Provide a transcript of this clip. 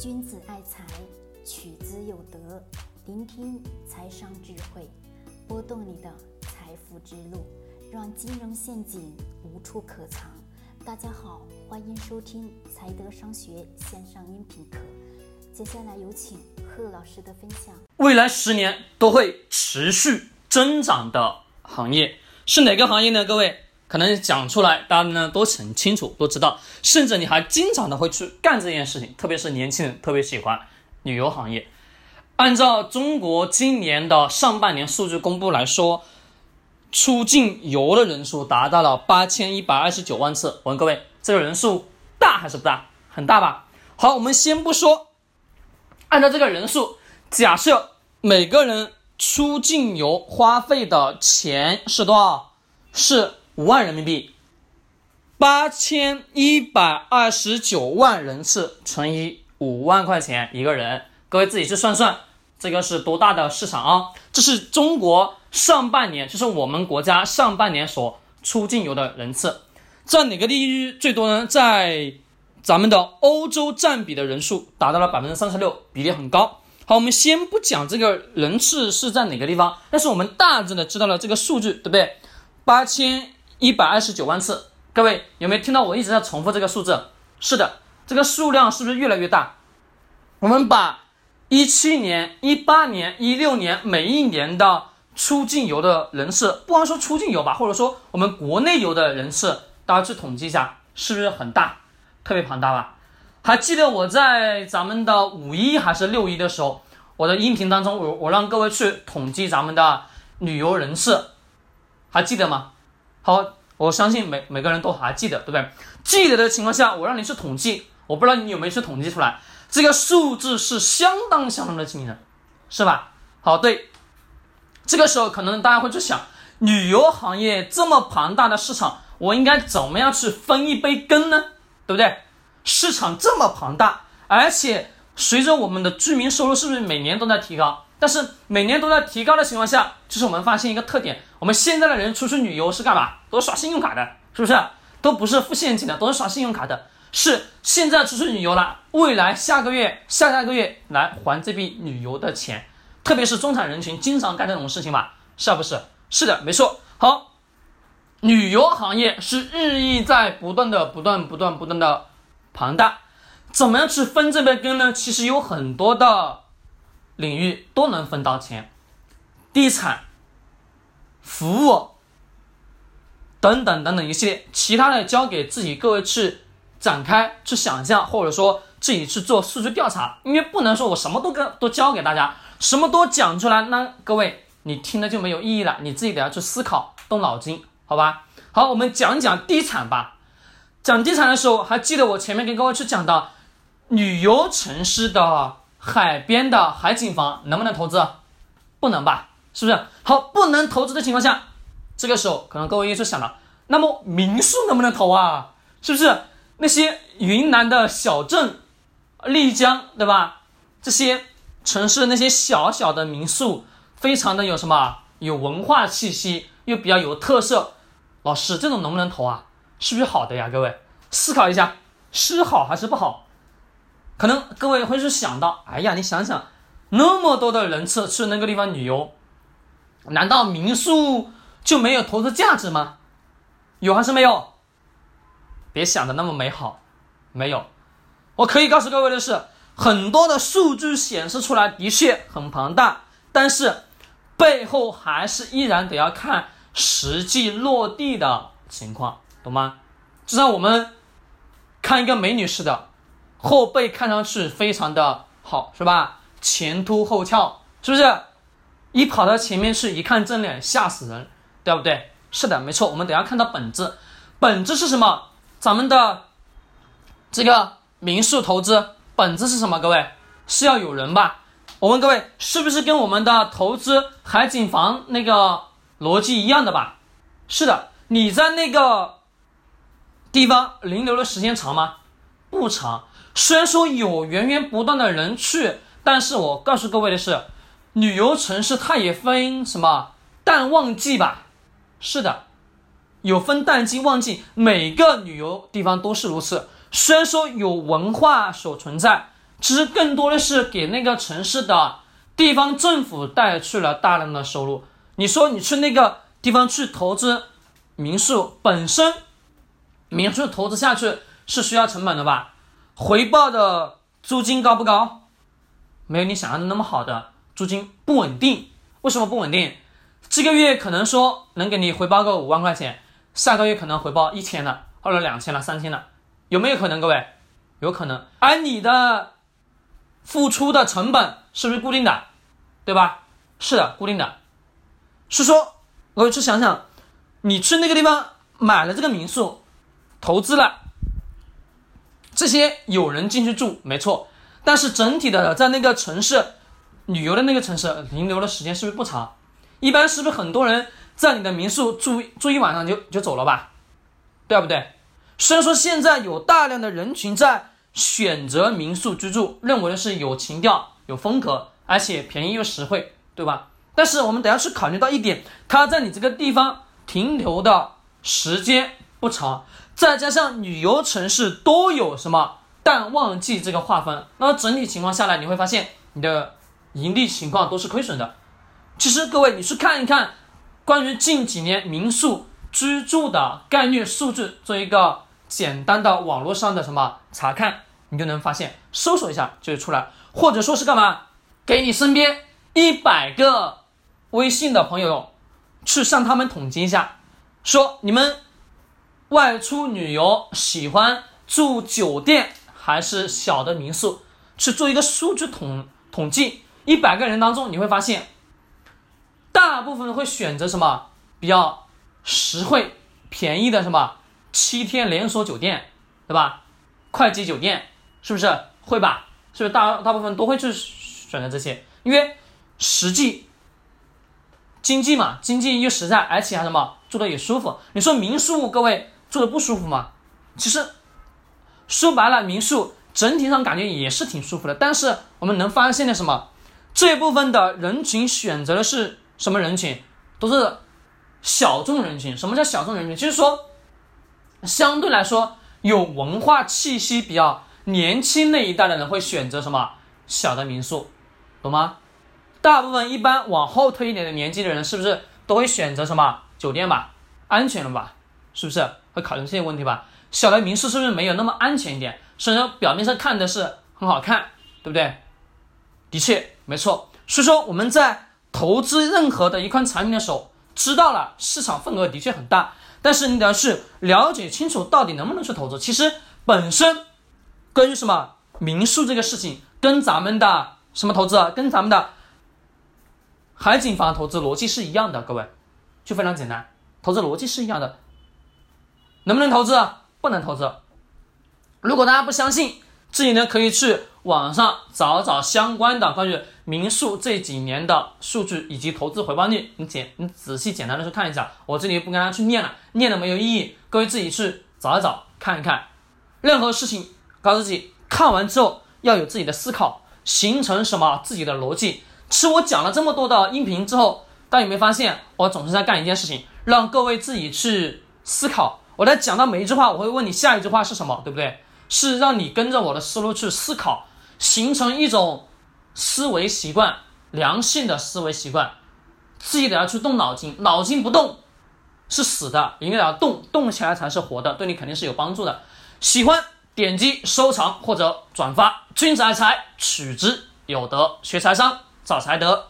君子爱财，取之有德。聆听财商智慧，拨动你的财富之路，让金融陷阱无处可藏。大家好，欢迎收听财德商学线上音频课。接下来有请贺老师的分享。未来十年都会持续增长的行业是哪个行业呢？各位？可能讲出来，大家呢都很清楚，都知道，甚至你还经常的会去干这件事情，特别是年轻人特别喜欢旅游行业。按照中国今年的上半年数据公布来说，出境游的人数达到了八千一百二十九万次。我问各位，这个人数大还是不大？很大吧？好，我们先不说，按照这个人数，假设每个人出境游花费的钱是多少？是。五万人民币，八千一百二十九万人次乘以五万块钱一个人，各位自己去算算，这个是多大的市场啊？这是中国上半年，就是我们国家上半年所出境游的人次，在哪个地域最多呢？在咱们的欧洲占比的人数达到了百分之三十六，比例很高。好，我们先不讲这个人次是在哪个地方，但是我们大致的知道了这个数据，对不对？八千。一百二十九万次，各位有没有听到我一直在重复这个数字？是的，这个数量是不是越来越大？我们把一七年、一八年、一六年每一年的出境游的人次，不光说出境游吧，或者说我们国内游的人次，大家去统计一下，是不是很大，特别庞大吧？还记得我在咱们的五一还是六一的时候，我的音频当中，我我让各位去统计咱们的旅游人次，还记得吗？好，我相信每每个人都还记得，对不对？记得的情况下，我让你去统计，我不知道你有没有去统计出来，这个数字是相当相当的惊人，是吧？好，对，这个时候可能大家会去想，旅游行业这么庞大的市场，我应该怎么样去分一杯羹呢？对不对？市场这么庞大，而且随着我们的居民收入是不是每年都在提高？但是每年都在提高的情况下，就是我们发现一个特点：我们现在的人出去旅游是干嘛？都刷信用卡的，是不是？都不是付现金的，都是刷信用卡的。是现在出去旅游了，未来下个月、下下个月来还这笔旅游的钱。特别是中产人群经常干这种事情吧？是不是？是的，没错。好，旅游行业是日益在不断的、不断、不断、不断的庞大。怎么样去分这杯羹呢？其实有很多的。领域都能分到钱，地产、服务等等等等一系列，其他的交给自己各位去展开去想象，或者说自己去做数据调查，因为不能说我什么都跟都教给大家，什么都讲出来，那各位你听了就没有意义了，你自己得要去思考，动脑筋，好吧？好，我们讲讲地产吧。讲地产的时候，还记得我前面跟各位去讲到旅游城市的。海边的海景房能不能投资？不能吧，是不是？好，不能投资的情况下，这个时候可能各位又是想了，那么民宿能不能投啊？是不是？那些云南的小镇、丽江，对吧？这些城市那些小小的民宿，非常的有什么？有文化气息，又比较有特色。老师，这种能不能投啊？是不是好的呀？各位思考一下，是好还是不好？可能各位会是想到，哎呀，你想想，那么多的人次去那个地方旅游，难道民宿就没有投资价值吗？有还是没有？别想的那么美好，没有。我可以告诉各位的是，很多的数据显示出来的确很庞大，但是背后还是依然得要看实际落地的情况，懂吗？就像我们看一个美女似的。后背看上去非常的好，是吧？前凸后翘，是不是？一跑到前面去，一看正脸，吓死人，对不对？是的，没错。我们等下看到本质，本质是什么？咱们的这个民宿投资本质是什么？各位是要有人吧？我问各位，是不是跟我们的投资海景房那个逻辑一样的吧？是的，你在那个地方停留的时间长吗？不长。虽然说有源源不断的人去，但是我告诉各位的是，旅游城市它也分什么淡旺季吧？是的，有分淡季旺季，每个旅游地方都是如此。虽然说有文化所存在，其实更多的是给那个城市的地方政府带去了大量的收入。你说你去那个地方去投资民宿，本身民宿投资下去是需要成本的吧？回报的租金高不高？没有你想象的那么好的，租金不稳定。为什么不稳定？这个月可能说能给你回报个五万块钱，下个月可能回报一千了，或者两千了、三千了，有没有可能？各位，有可能。而你的。付出的成本是不是固定的，对吧？是的，固定的。是说，我去想想，你去那个地方买了这个民宿，投资了，这些有人进去住，没错。但是整体的在那个城市旅游的那个城市停留的时间是不是不长？一般是不是很多人在你的民宿住住一晚上就就走了吧？对不对？虽然说现在有大量的人群在。选择民宿居住，认为的是有情调、有风格，而且便宜又实惠，对吧？但是我们等下去考虑到一点，他在你这个地方停留的时间不长，再加上旅游城市都有什么淡旺季这个划分，那么整体情况下来，你会发现你的盈利情况都是亏损的。其实各位，你去看一看关于近几年民宿居住的概率数据，做一个。简单的网络上的什么查看，你就能发现，搜索一下就会出来，或者说是干嘛？给你身边一百个微信的朋友，去向他们统计一下，说你们外出旅游喜欢住酒店还是小的民宿，去做一个数据统统计，一百个人当中你会发现，大部分会选择什么比较实惠便宜的什么。七天连锁酒店，对吧？快捷酒店是不是会吧？是不是大大部分都会去选择这些？因为实际经济嘛，经济又实在，而且还什么住的也舒服。你说民宿各位住的不舒服吗？其实说白了，民宿整体上感觉也是挺舒服的。但是我们能发现的什么？这部分的人群选择的是什么人群？都是小众人群。什么叫小众人群？就是说。相对来说，有文化气息比较年轻那一代的人会选择什么小的民宿，懂吗？大部分一般往后推一点的年纪的人，是不是都会选择什么酒店吧？安全了吧？是不是会考虑这些问题吧？小的民宿是不是没有那么安全一点？虽然表面上看的是很好看，对不对？的确没错。所以说我们在投资任何的一款产品的时候，知道了市场份额的确很大。但是你得要去了解清楚到底能不能去投资。其实本身跟什么民宿这个事情，跟咱们的什么投资，跟咱们的海景房投资逻辑是一样的，各位，就非常简单，投资逻辑是一样的。能不能投资？不能投资。如果大家不相信，自己呢可以去网上找找相关的关于民宿这几年的数据以及投资回报率。你简你仔细简单的去看一下，我这里不跟大家去念了，念了没有意义。各位自己去找一找，看一看。任何事情，告诉自己，看完之后要有自己的思考，形成什么自己的逻辑。其实我讲了这么多的音频之后，大家有没有发现，我总是在干一件事情，让各位自己去思考。我在讲到每一句话，我会问你下一句话是什么，对不对？是让你跟着我的思路去思考，形成一种思维习惯，良性的思维习惯。自己得要去动脑筋，脑筋不动是死的，应该要动，动起来才是活的，对你肯定是有帮助的。喜欢点击收藏或者转发，君子爱财，取之有德，学财商，找财德。